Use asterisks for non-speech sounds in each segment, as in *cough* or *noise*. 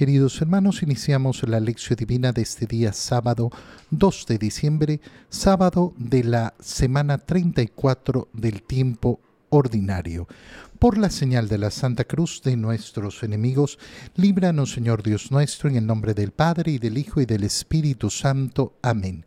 queridos hermanos, iniciamos la lección divina de este día sábado 2 de diciembre, sábado de la semana 34 del tiempo ordinario. Por la señal de la Santa Cruz de nuestros enemigos, líbranos Señor Dios nuestro, en el nombre del Padre y del Hijo y del Espíritu Santo. Amén.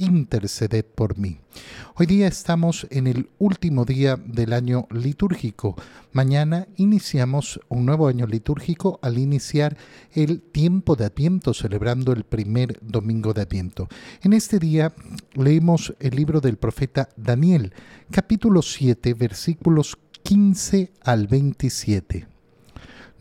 interceded por mí. Hoy día estamos en el último día del año litúrgico. Mañana iniciamos un nuevo año litúrgico al iniciar el tiempo de Adviento, celebrando el primer domingo de Adviento. En este día leemos el libro del profeta Daniel, capítulo 7, versículos 15 al 27.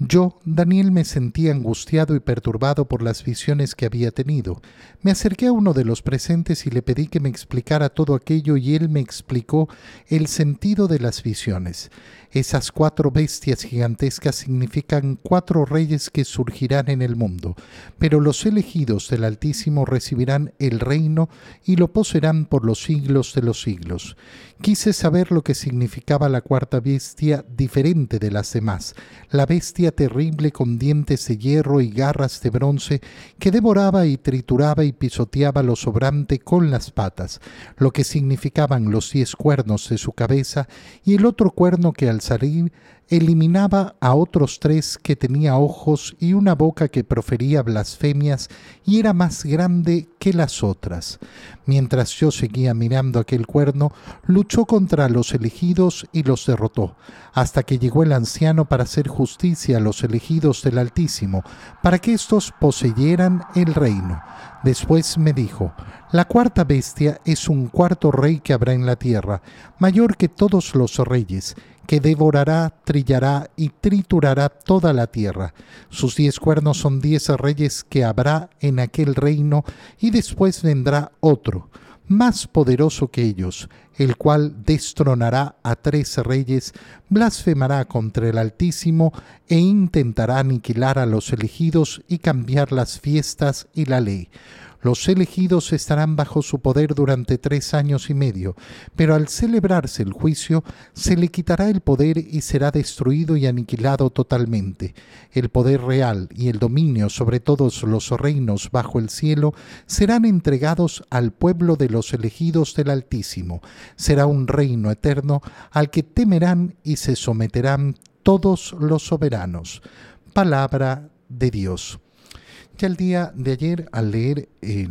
Yo, Daniel, me sentía angustiado y perturbado por las visiones que había tenido. Me acerqué a uno de los presentes y le pedí que me explicara todo aquello y él me explicó el sentido de las visiones. Esas cuatro bestias gigantescas significan cuatro reyes que surgirán en el mundo, pero los elegidos del Altísimo recibirán el reino y lo poseerán por los siglos de los siglos. Quise saber lo que significaba la cuarta bestia diferente de las demás, la bestia terrible con dientes de hierro y garras de bronce que devoraba y trituraba y pisoteaba lo sobrante con las patas, lo que significaban los diez cuernos de su cabeza y el otro cuerno que al salir eliminaba a otros tres que tenía ojos y una boca que profería blasfemias y era más grande que las otras. Mientras yo seguía mirando aquel cuerno, luchó contra los elegidos y los derrotó, hasta que llegó el anciano para hacer justicia a los elegidos del Altísimo, para que éstos poseyeran el reino. Después me dijo, la cuarta bestia es un cuarto rey que habrá en la tierra, mayor que todos los reyes, que devorará, trillará y triturará toda la tierra. Sus diez cuernos son diez reyes que habrá en aquel reino, y después vendrá otro, más poderoso que ellos, el cual destronará a tres reyes, blasfemará contra el Altísimo e intentará aniquilar a los elegidos y cambiar las fiestas y la ley los elegidos estarán bajo su poder durante tres años y medio, pero al celebrarse el juicio se le quitará el poder y será destruido y aniquilado totalmente. El poder real y el dominio sobre todos los reinos bajo el cielo serán entregados al pueblo de los elegidos del Altísimo. Será un reino eterno al que temerán y se someterán todos los soberanos. Palabra de Dios. El día de ayer, al leer eh,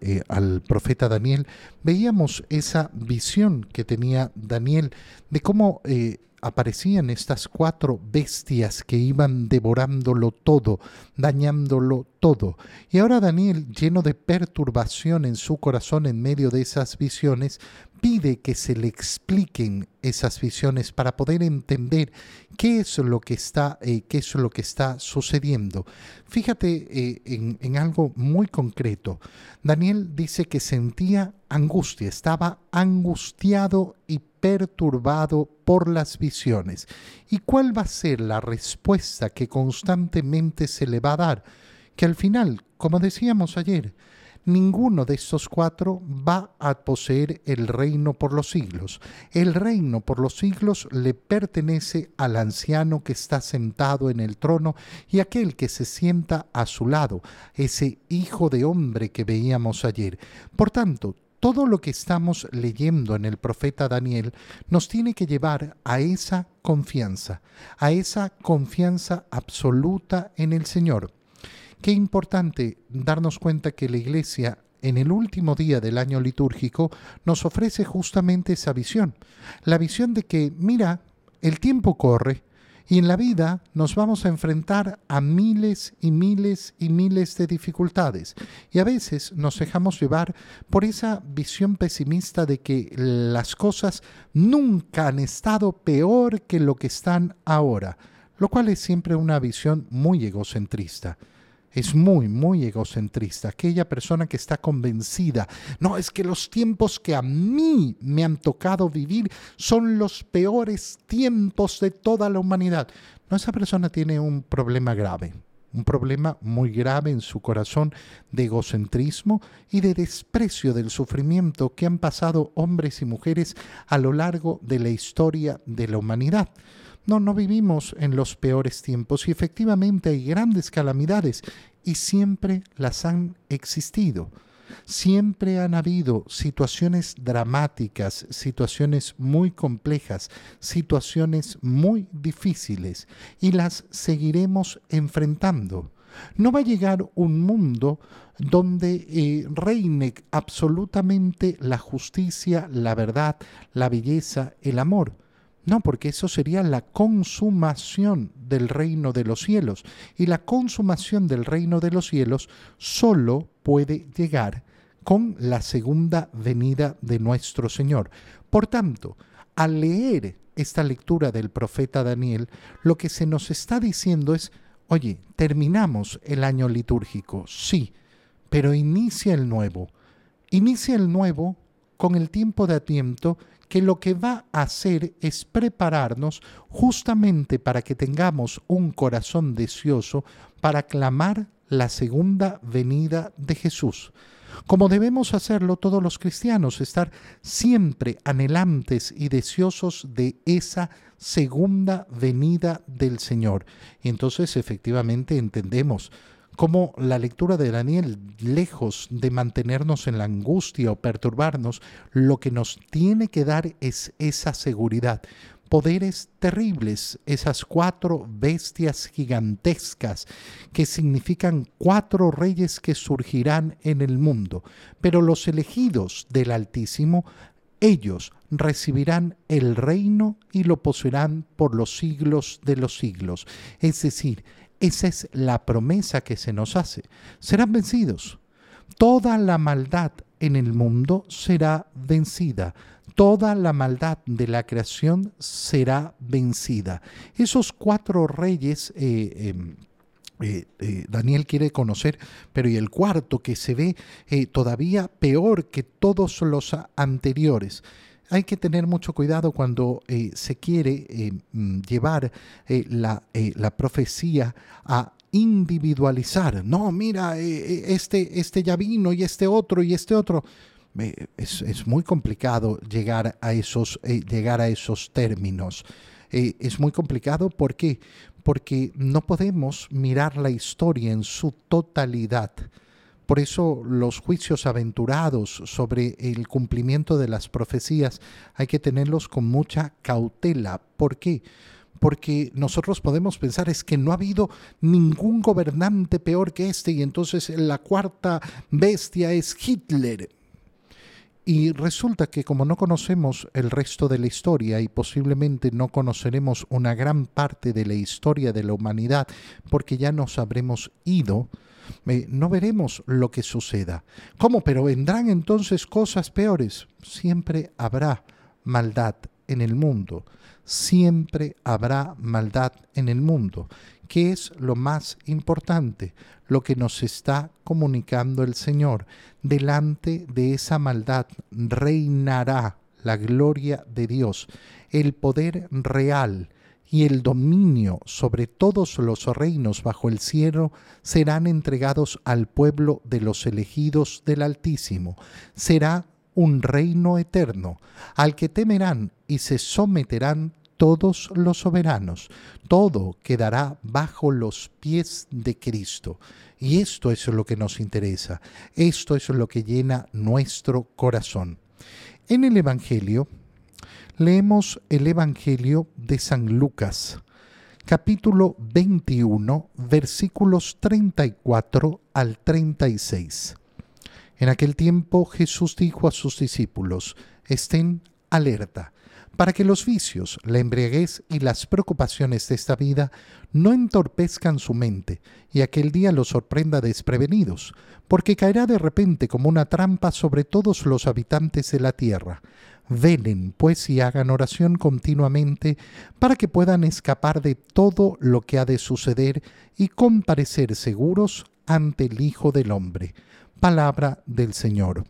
eh, al profeta Daniel, veíamos esa visión que tenía Daniel de cómo eh, aparecían estas cuatro bestias que iban devorándolo todo, dañándolo todo. Y ahora Daniel, lleno de perturbación en su corazón en medio de esas visiones, pide que se le expliquen esas visiones para poder entender qué es lo que está, eh, qué es lo que está sucediendo. Fíjate eh, en, en algo muy concreto. Daniel dice que sentía angustia, estaba angustiado y perturbado por las visiones. ¿Y cuál va a ser la respuesta que constantemente se le va a dar? Que al final, como decíamos ayer, ninguno de estos cuatro va a poseer el reino por los siglos. El reino por los siglos le pertenece al anciano que está sentado en el trono y aquel que se sienta a su lado, ese hijo de hombre que veíamos ayer. Por tanto, todo lo que estamos leyendo en el profeta Daniel nos tiene que llevar a esa confianza, a esa confianza absoluta en el Señor. Qué importante darnos cuenta que la Iglesia en el último día del año litúrgico nos ofrece justamente esa visión, la visión de que, mira, el tiempo corre, y en la vida nos vamos a enfrentar a miles y miles y miles de dificultades. Y a veces nos dejamos llevar por esa visión pesimista de que las cosas nunca han estado peor que lo que están ahora, lo cual es siempre una visión muy egocentrista. Es muy, muy egocentrista. Aquella persona que está convencida, no, es que los tiempos que a mí me han tocado vivir son los peores tiempos de toda la humanidad. No, esa persona tiene un problema grave un problema muy grave en su corazón de egocentrismo y de desprecio del sufrimiento que han pasado hombres y mujeres a lo largo de la historia de la humanidad. No, no vivimos en los peores tiempos y efectivamente hay grandes calamidades y siempre las han existido. Siempre han habido situaciones dramáticas, situaciones muy complejas, situaciones muy difíciles y las seguiremos enfrentando. No va a llegar un mundo donde eh, reine absolutamente la justicia, la verdad, la belleza, el amor. No, porque eso sería la consumación del reino de los cielos. Y la consumación del reino de los cielos solo puede llegar con la segunda venida de nuestro Señor. Por tanto, al leer esta lectura del profeta Daniel, lo que se nos está diciendo es, oye, terminamos el año litúrgico, sí, pero inicia el nuevo. Inicia el nuevo con el tiempo de atiento que lo que va a hacer es prepararnos justamente para que tengamos un corazón deseoso para clamar la segunda venida de Jesús como debemos hacerlo todos los cristianos, estar siempre anhelantes y deseosos de esa segunda venida del Señor. Y entonces efectivamente entendemos cómo la lectura de Daniel, lejos de mantenernos en la angustia o perturbarnos, lo que nos tiene que dar es esa seguridad poderes terribles, esas cuatro bestias gigantescas que significan cuatro reyes que surgirán en el mundo. Pero los elegidos del Altísimo, ellos recibirán el reino y lo poseerán por los siglos de los siglos. Es decir, esa es la promesa que se nos hace. Serán vencidos. Toda la maldad en el mundo será vencida toda la maldad de la creación será vencida. Esos cuatro reyes... Eh, em, eh, eh, Daniel quiere conocer, pero y el cuarto que se ve todavía peor que todos los anteriores. Hay que tener mucho cuidado cuando se quiere mm, llevar la, la, profecía a individualizar. No, mira, este, este ya vino y este otro y este otro es, muy complicado llegar a esos, eh, llegar a esos términos. Eh, es muy complicado porque no podemos mirar la historia en su totalidad. Por eso los juicios aventurados sobre el cumplimiento de las profecías hay que tenerlos con mucha cautela. ¿Por qué? Porque nosotros podemos pensar es que no ha habido ningún gobernante peor que este y entonces la cuarta bestia es Hitler. Y resulta que como no conocemos el resto de la historia y posiblemente no conoceremos una gran parte de la historia de la humanidad porque ya nos habremos ido, no veremos lo que suceda. ¿Cómo? Pero vendrán entonces cosas peores. Siempre habrá maldad en el mundo. Siempre habrá maldad en el mundo. ¿Qué es lo más importante? Lo que nos está comunicando el Señor. Delante de esa maldad reinará la gloria de Dios, el poder real y el dominio sobre todos los reinos bajo el cielo serán entregados al pueblo de los elegidos del Altísimo. Será un reino eterno, al que temerán y se someterán todos los soberanos. Todo quedará bajo los pies de Cristo. Y esto es lo que nos interesa. Esto es lo que llena nuestro corazón. En el Evangelio, leemos el Evangelio de San Lucas, capítulo 21, versículos 34 al 36. En aquel tiempo Jesús dijo a sus discípulos, estén alerta para que los vicios, la embriaguez y las preocupaciones de esta vida no entorpezcan su mente y aquel día los sorprenda desprevenidos, porque caerá de repente como una trampa sobre todos los habitantes de la tierra. Velen, pues, y hagan oración continuamente para que puedan escapar de todo lo que ha de suceder y comparecer seguros ante el Hijo del Hombre. Palabra del Señor.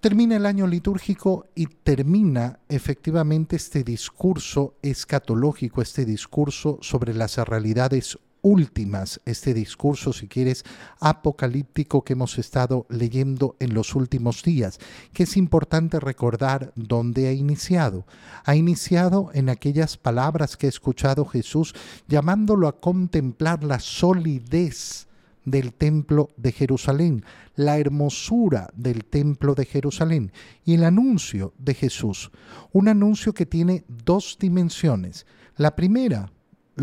Termina el año litúrgico y termina efectivamente este discurso escatológico, este discurso sobre las realidades últimas, este discurso, si quieres, apocalíptico que hemos estado leyendo en los últimos días, que es importante recordar dónde ha iniciado. Ha iniciado en aquellas palabras que ha escuchado Jesús llamándolo a contemplar la solidez del templo de Jerusalén, la hermosura del templo de Jerusalén y el anuncio de Jesús. Un anuncio que tiene dos dimensiones. La primera,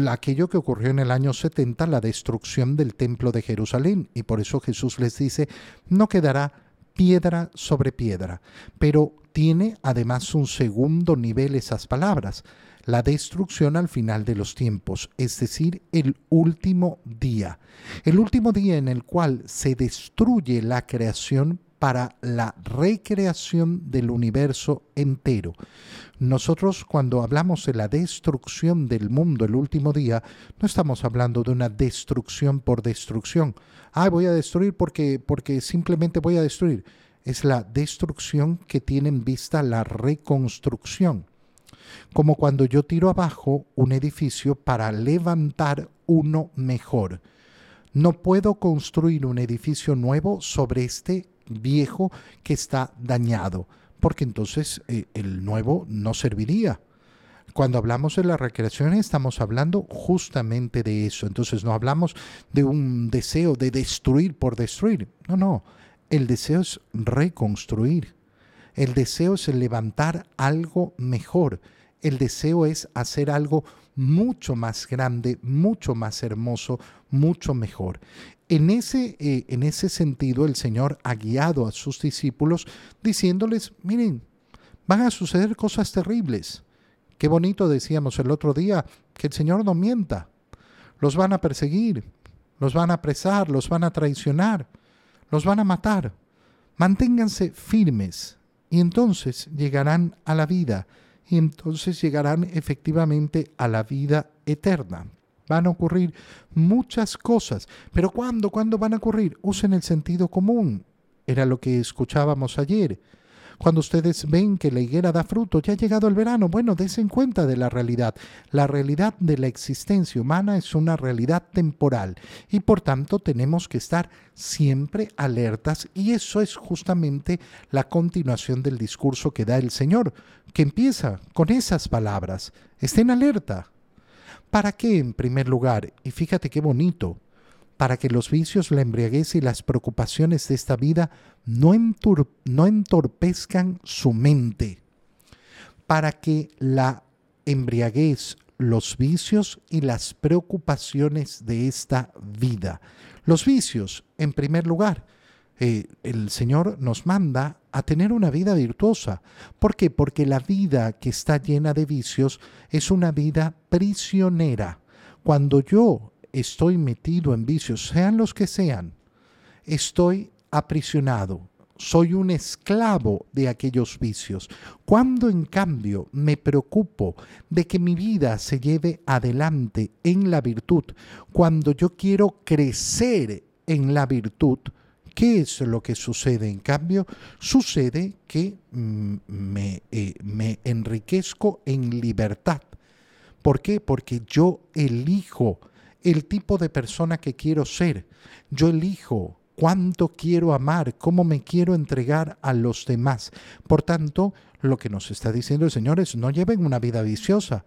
aquello que ocurrió en el año 70, la destrucción del templo de Jerusalén. Y por eso Jesús les dice, no quedará piedra sobre piedra. Pero tiene además un segundo nivel esas palabras, la destrucción al final de los tiempos, es decir, el último día. El último día en el cual se destruye la creación para la recreación del universo entero. Nosotros cuando hablamos de la destrucción del mundo el último día, no estamos hablando de una destrucción por destrucción. Ah, voy a destruir porque, porque simplemente voy a destruir. Es la destrucción que tiene en vista la reconstrucción. Como cuando yo tiro abajo un edificio para levantar uno mejor. No puedo construir un edificio nuevo sobre este viejo que está dañado, porque entonces eh, el nuevo no serviría. Cuando hablamos de la recreación estamos hablando justamente de eso. Entonces no hablamos de un deseo de destruir por destruir. No, no. El deseo es reconstruir. El deseo es levantar algo mejor. El deseo es hacer algo mucho más grande, mucho más hermoso, mucho mejor. En ese, eh, en ese sentido, el Señor ha guiado a sus discípulos diciéndoles, miren, van a suceder cosas terribles. Qué bonito decíamos el otro día, que el Señor no mienta. Los van a perseguir, los van a apresar, los van a traicionar, los van a matar. Manténganse firmes y entonces llegarán a la vida y entonces llegarán efectivamente a la vida eterna. Van a ocurrir muchas cosas, pero ¿cuándo? ¿Cuándo van a ocurrir? Usen el sentido común. Era lo que escuchábamos ayer. Cuando ustedes ven que la higuera da fruto, ya ha llegado el verano, bueno, desen cuenta de la realidad. La realidad de la existencia humana es una realidad temporal y por tanto tenemos que estar siempre alertas y eso es justamente la continuación del discurso que da el Señor, que empieza con esas palabras. Estén alerta. ¿Para qué en primer lugar? Y fíjate qué bonito para que los vicios, la embriaguez y las preocupaciones de esta vida no, no entorpezcan su mente, para que la embriaguez, los vicios y las preocupaciones de esta vida. Los vicios, en primer lugar, eh, el Señor nos manda a tener una vida virtuosa. ¿Por qué? Porque la vida que está llena de vicios es una vida prisionera. Cuando yo estoy metido en vicios, sean los que sean, estoy aprisionado, soy un esclavo de aquellos vicios. Cuando en cambio me preocupo de que mi vida se lleve adelante en la virtud, cuando yo quiero crecer en la virtud, ¿qué es lo que sucede en cambio? Sucede que mm, me, eh, me enriquezco en libertad. ¿Por qué? Porque yo elijo el tipo de persona que quiero ser. Yo elijo cuánto quiero amar, cómo me quiero entregar a los demás. Por tanto, lo que nos está diciendo el Señor es no lleven una vida viciosa,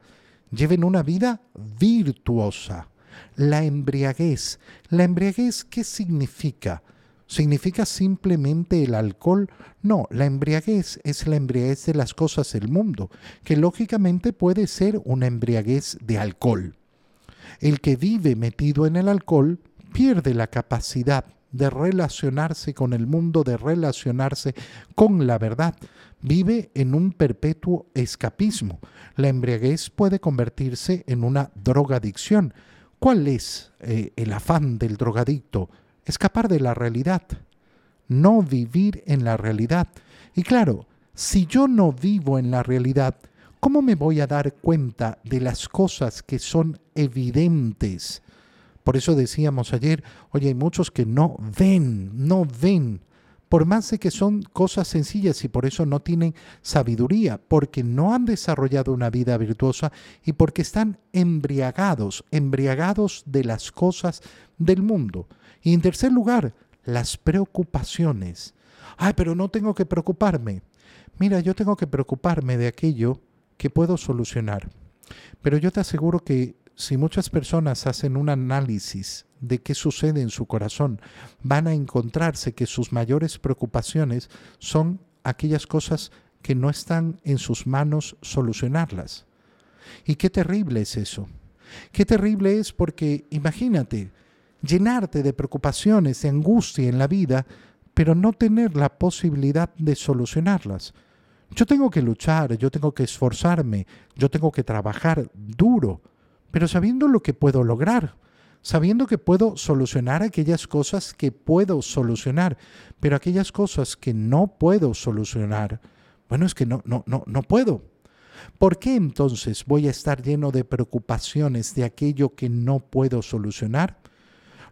lleven una vida virtuosa. La embriaguez. ¿La embriaguez qué significa? ¿Significa simplemente el alcohol? No, la embriaguez es la embriaguez de las cosas del mundo, que lógicamente puede ser una embriaguez de alcohol. El que vive metido en el alcohol pierde la capacidad de relacionarse con el mundo, de relacionarse con la verdad. Vive en un perpetuo escapismo. La embriaguez puede convertirse en una drogadicción. ¿Cuál es eh, el afán del drogadicto? Escapar de la realidad, no vivir en la realidad. Y claro, si yo no vivo en la realidad, ¿cómo me voy a dar cuenta de las cosas que son evidentes? Por eso decíamos ayer, oye, hay muchos que no ven, no ven, por más de que son cosas sencillas y por eso no tienen sabiduría, porque no han desarrollado una vida virtuosa y porque están embriagados, embriagados de las cosas del mundo. Y en tercer lugar, las preocupaciones. Ay, pero no tengo que preocuparme. Mira, yo tengo que preocuparme de aquello que puedo solucionar. Pero yo te aseguro que si muchas personas hacen un análisis de qué sucede en su corazón, van a encontrarse que sus mayores preocupaciones son aquellas cosas que no están en sus manos solucionarlas. Y qué terrible es eso. Qué terrible es porque, imagínate, llenarte de preocupaciones, de angustia en la vida, pero no tener la posibilidad de solucionarlas. Yo tengo que luchar, yo tengo que esforzarme, yo tengo que trabajar duro, pero sabiendo lo que puedo lograr, sabiendo que puedo solucionar aquellas cosas que puedo solucionar, pero aquellas cosas que no puedo solucionar, bueno, es que no, no, no, no puedo. ¿Por qué entonces voy a estar lleno de preocupaciones de aquello que no puedo solucionar?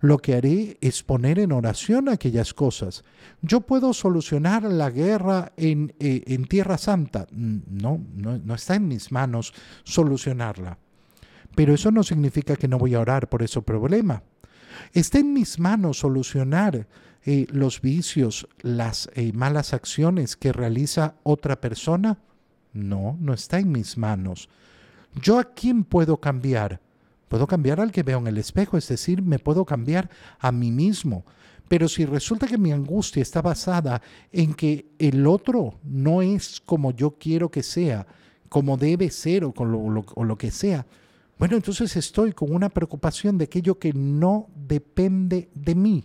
Lo que haré es poner en oración aquellas cosas. Yo puedo solucionar la guerra en, eh, en Tierra Santa. No, no, no está en mis manos solucionarla. Pero eso no significa que no voy a orar por ese problema. Está en mis manos solucionar eh, los vicios, las eh, malas acciones que realiza otra persona. No, no está en mis manos. ¿Yo a quién puedo cambiar? Puedo cambiar al que veo en el espejo, es decir, me puedo cambiar a mí mismo. Pero si resulta que mi angustia está basada en que el otro no es como yo quiero que sea, como debe ser o, lo, o lo que sea, bueno, entonces estoy con una preocupación de aquello que no depende de mí,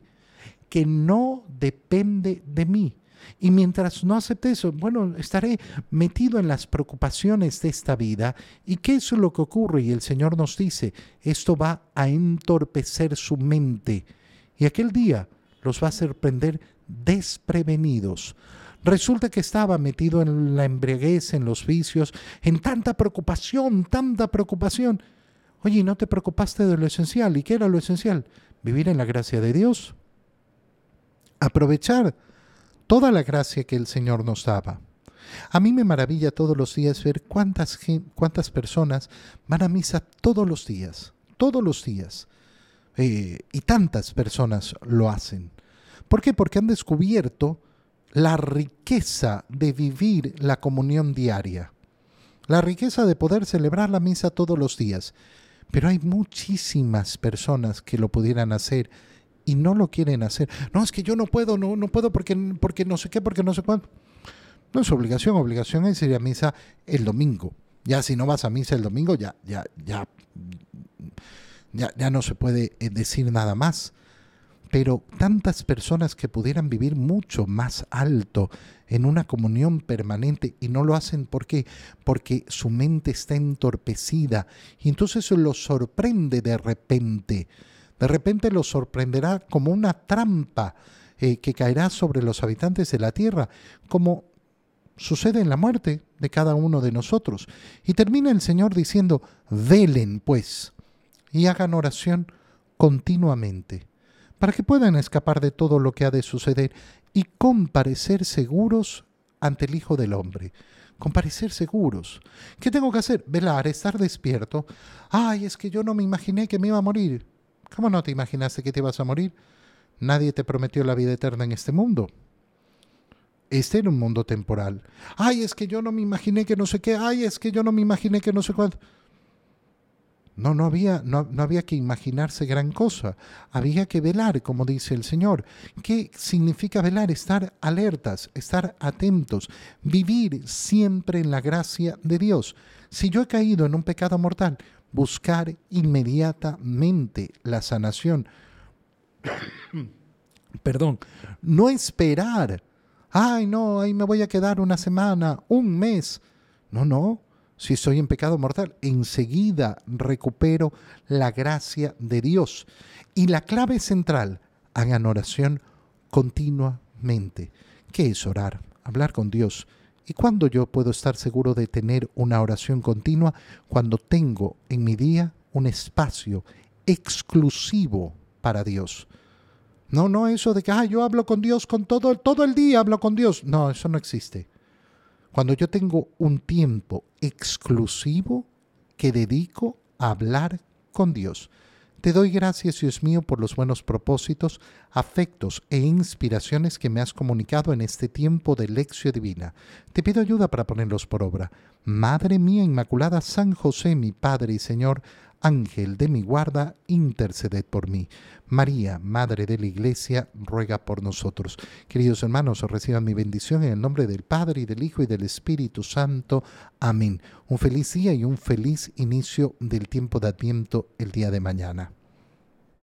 que no depende de mí. Y mientras no acepte eso, bueno, estaré metido en las preocupaciones de esta vida. ¿Y qué es lo que ocurre? Y el Señor nos dice, esto va a entorpecer su mente. Y aquel día los va a hacer prender desprevenidos. Resulta que estaba metido en la embriaguez, en los vicios, en tanta preocupación, tanta preocupación. Oye, ¿no te preocupaste de lo esencial? ¿Y qué era lo esencial? Vivir en la gracia de Dios. Aprovechar toda la gracia que el Señor nos daba. A mí me maravilla todos los días ver cuántas, cuántas personas van a misa todos los días, todos los días. Eh, y tantas personas lo hacen. ¿Por qué? Porque han descubierto la riqueza de vivir la comunión diaria, la riqueza de poder celebrar la misa todos los días. Pero hay muchísimas personas que lo pudieran hacer y no lo quieren hacer. No, es que yo no puedo, no, no puedo porque, porque no sé qué, porque no sé cuánto. No es obligación, obligación es ir a misa el domingo. Ya si no vas a misa el domingo, ya, ya, ya, ya, ya no se puede eh, decir nada más. Pero tantas personas que pudieran vivir mucho más alto en una comunión permanente y no lo hacen ¿por qué? Porque su mente está entorpecida y entonces los sorprende de repente de repente los sorprenderá como una trampa eh, que caerá sobre los habitantes de la tierra, como sucede en la muerte de cada uno de nosotros. Y termina el Señor diciendo, velen pues y hagan oración continuamente, para que puedan escapar de todo lo que ha de suceder y comparecer seguros ante el Hijo del Hombre. Comparecer seguros. ¿Qué tengo que hacer? Velar, estar despierto. Ay, es que yo no me imaginé que me iba a morir. ¿Cómo no te imaginaste que te ibas a morir? Nadie te prometió la vida eterna en este mundo. Este era un mundo temporal. Ay, es que yo no me imaginé que no sé qué. Ay, es que yo no me imaginé que no sé cuánto. No, no había, no, no, había que imaginarse gran cosa. Había que velar, como dice el Señor. ¿Qué significa velar? Estar alertas, estar atentos, vivir siempre en la gracia de Dios. Si yo he caído en un pecado mortal, buscar inmediatamente la sanación. *coughs* Perdón, no esperar. Ay, no, ahí me voy a quedar una semana, un mes. No, no. Si estoy en pecado mortal, enseguida recupero la gracia de Dios. Y la clave central, hagan oración continuamente. ¿Qué es orar? Hablar con Dios ¿Y cuándo yo puedo estar seguro de tener una oración continua? Cuando tengo en mi día un espacio exclusivo para Dios. No, no eso de que ah, yo hablo con Dios con todo, todo el día hablo con Dios. No, eso no existe. Cuando yo tengo un tiempo exclusivo que dedico a hablar con Dios. Te doy gracias, Dios mío, por los buenos propósitos, afectos e inspiraciones que me has comunicado en este tiempo de lección divina. Te pido ayuda para ponerlos por obra. Madre mía Inmaculada, San José, mi Padre y Señor, Ángel de mi guarda, interceded por mí. María, Madre de la Iglesia, ruega por nosotros. Queridos hermanos, reciban mi bendición en el nombre del Padre y del Hijo y del Espíritu Santo. Amén. Un feliz día y un feliz inicio del tiempo de Adviento el día de mañana.